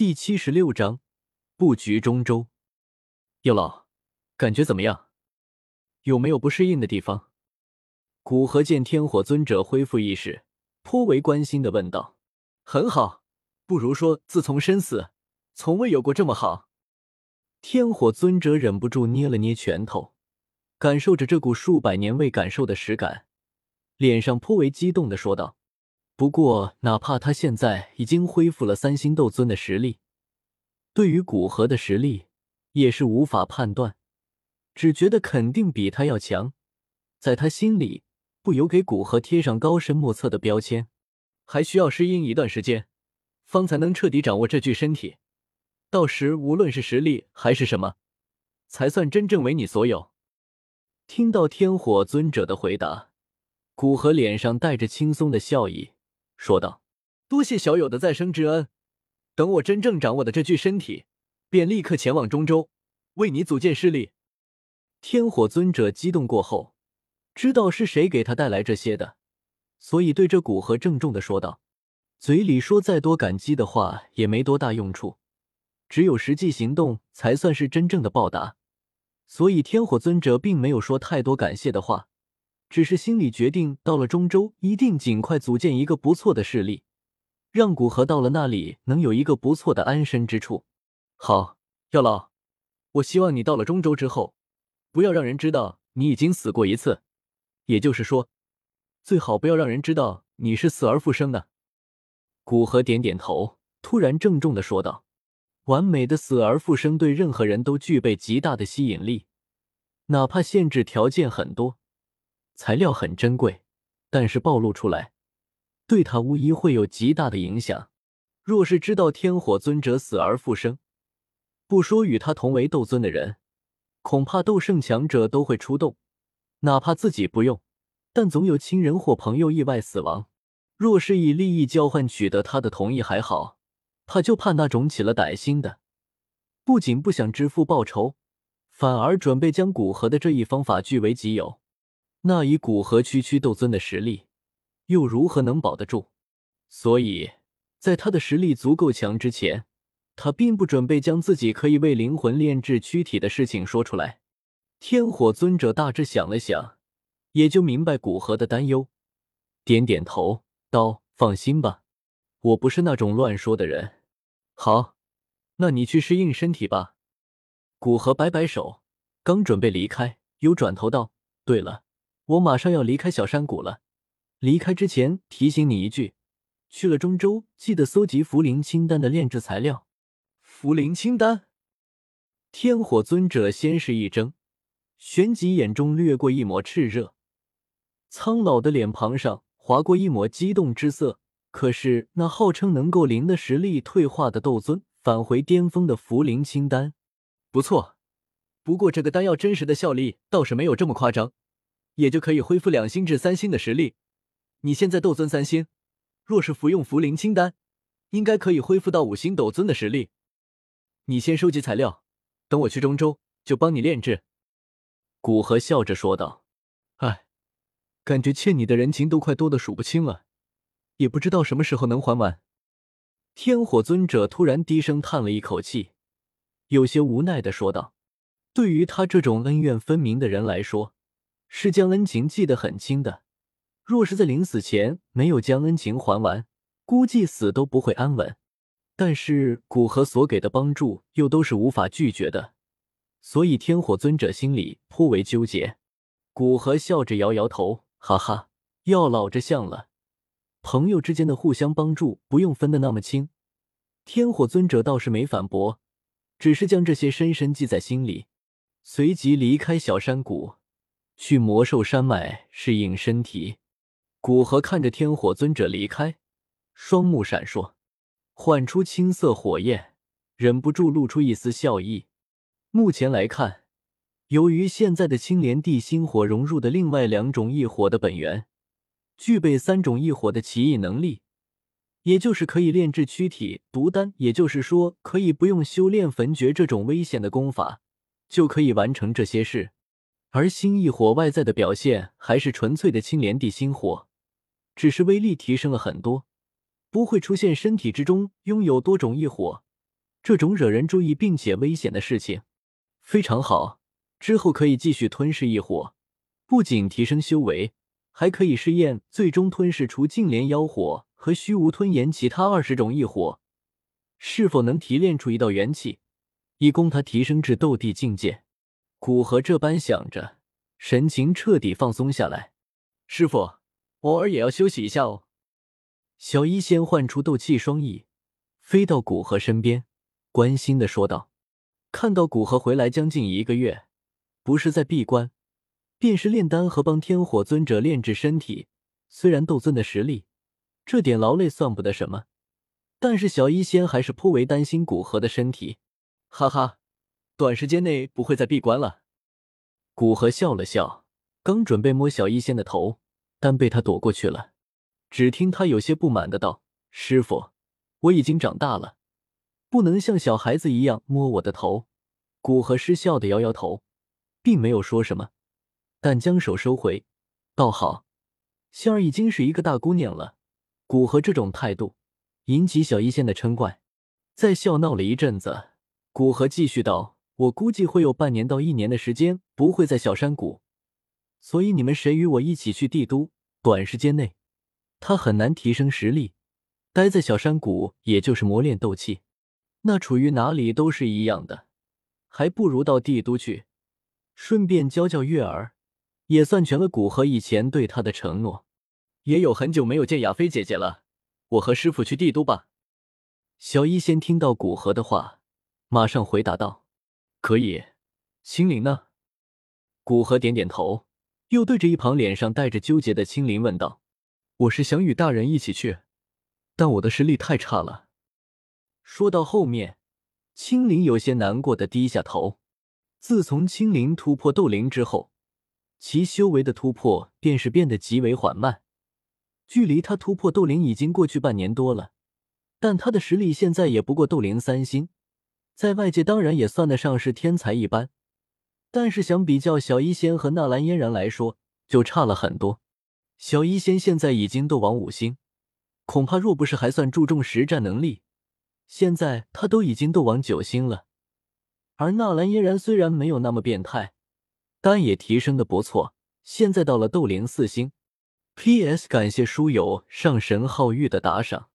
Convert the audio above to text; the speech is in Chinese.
第七十六章布局中州。药老，感觉怎么样？有没有不适应的地方？古河见天火尊者恢复意识，颇为关心的问道：“很好，不如说自从身死，从未有过这么好。”天火尊者忍不住捏了捏拳头，感受着这股数百年未感受的实感，脸上颇为激动的说道。不过，哪怕他现在已经恢复了三星斗尊的实力，对于古河的实力也是无法判断，只觉得肯定比他要强。在他心里，不由给古河贴上高深莫测的标签。还需要适应一段时间，方才能彻底掌握这具身体。到时，无论是实力还是什么，才算真正为你所有。听到天火尊者的回答，古河脸上带着轻松的笑意。说道：“多谢小友的再生之恩，等我真正掌握的这具身体，便立刻前往中州，为你组建势力。”天火尊者激动过后，知道是谁给他带来这些的，所以对着古河郑重的说道：“嘴里说再多感激的话，也没多大用处，只有实际行动才算是真正的报答。”所以天火尊者并没有说太多感谢的话。只是心里决定，到了中州一定尽快组建一个不错的势力，让古河到了那里能有一个不错的安身之处。好，药老，我希望你到了中州之后，不要让人知道你已经死过一次，也就是说，最好不要让人知道你是死而复生的。古河点点头，突然郑重的说道：“完美的死而复生对任何人都具备极大的吸引力，哪怕限制条件很多。”材料很珍贵，但是暴露出来，对他无疑会有极大的影响。若是知道天火尊者死而复生，不说与他同为斗尊的人，恐怕斗圣强者都会出动。哪怕自己不用，但总有亲人或朋友意外死亡。若是以利益交换取得他的同意还好，怕就怕那种起了歹心的，不仅不想支付报酬，反而准备将古河的这一方法据为己有。那以古河区区斗尊的实力，又如何能保得住？所以，在他的实力足够强之前，他并不准备将自己可以为灵魂炼制躯体的事情说出来。天火尊者大致想了想，也就明白古河的担忧，点点头道：“放心吧，我不是那种乱说的人。”好，那你去适应身体吧。古河摆摆手，刚准备离开，又转头道：“对了。”我马上要离开小山谷了，离开之前提醒你一句：去了中州，记得搜集茯苓清丹的炼制材料。茯苓清丹，天火尊者先是一怔，旋即眼中掠过一抹炽热，苍老的脸庞上划过一抹激动之色。可是那号称能够灵的实力退化的斗尊返回巅峰的茯苓清丹，不错，不过这个丹药真实的效力倒是没有这么夸张。也就可以恢复两星至三星的实力。你现在斗尊三星，若是服用茯苓清丹，应该可以恢复到五星斗尊的实力。你先收集材料，等我去中州就帮你炼制。”古河笑着说道。“哎，感觉欠你的人情都快多的数不清了，也不知道什么时候能还完。”天火尊者突然低声叹了一口气，有些无奈的说道：“对于他这种恩怨分明的人来说。”是将恩情记得很清的，若是在临死前没有将恩情还完，估计死都不会安稳。但是古河所给的帮助又都是无法拒绝的，所以天火尊者心里颇为纠结。古河笑着摇摇头，哈哈，要老着像了，朋友之间的互相帮助不用分的那么清。天火尊者倒是没反驳，只是将这些深深记在心里，随即离开小山谷。去魔兽山脉适应身体。古河看着天火尊者离开，双目闪烁，唤出青色火焰，忍不住露出一丝笑意。目前来看，由于现在的青莲地心火融入的另外两种异火的本源，具备三种异火的奇异能力，也就是可以炼制躯体、毒丹，也就是说，可以不用修炼焚诀这种危险的功法，就可以完成这些事。而星异火外在的表现还是纯粹的青莲地心火，只是威力提升了很多，不会出现身体之中拥有多种异火，这种惹人注意并且危险的事情。非常好，之后可以继续吞噬异火，不仅提升修为，还可以试验最终吞噬出净莲妖火和虚无吞炎其他二十种异火，是否能提炼出一道元气，以供他提升至斗帝境界。古河这般想着，神情彻底放松下来。师傅，偶尔也要休息一下哦。小医仙唤出斗气双翼，飞到古河身边，关心的说道。看到古河回来将近一个月，不是在闭关，便是炼丹和帮天火尊者炼制身体。虽然斗尊的实力，这点劳累算不得什么，但是小医仙还是颇为担心古河的身体。哈哈，短时间内不会再闭关了。古河笑了笑，刚准备摸小医仙的头，但被他躲过去了。只听他有些不满的道：“师傅，我已经长大了。”不能像小孩子一样摸我的头。古河失笑的摇摇头，并没有说什么，但将手收回，倒好，仙儿已经是一个大姑娘了。古河这种态度引起小医仙的嗔怪，在笑闹了一阵子，古河继续道：“我估计会有半年到一年的时间不会在小山谷，所以你们谁与我一起去帝都？短时间内，他很难提升实力，待在小山谷也就是磨练斗气。”那处于哪里都是一样的，还不如到帝都去，顺便教教月儿，也算全了古河以前对他的承诺。也有很久没有见亚菲姐姐了，我和师傅去帝都吧。小医仙听到古河的话，马上回答道：“可以。”青灵呢？古河点点头，又对着一旁脸上带着纠结的青灵问道：“我是想与大人一起去，但我的实力太差了。”说到后面，青灵有些难过的低下头。自从青灵突破斗灵之后，其修为的突破便是变得极为缓慢。距离他突破斗灵已经过去半年多了，但他的实力现在也不过斗灵三星，在外界当然也算得上是天才一般。但是相比较小医仙和纳兰嫣然来说，就差了很多。小医仙现在已经斗王五星，恐怕若不是还算注重实战能力。现在他都已经斗王九星了，而纳兰嫣然虽然没有那么变态，但也提升的不错，现在到了斗灵四星。P.S. 感谢书友上神皓玉的打赏。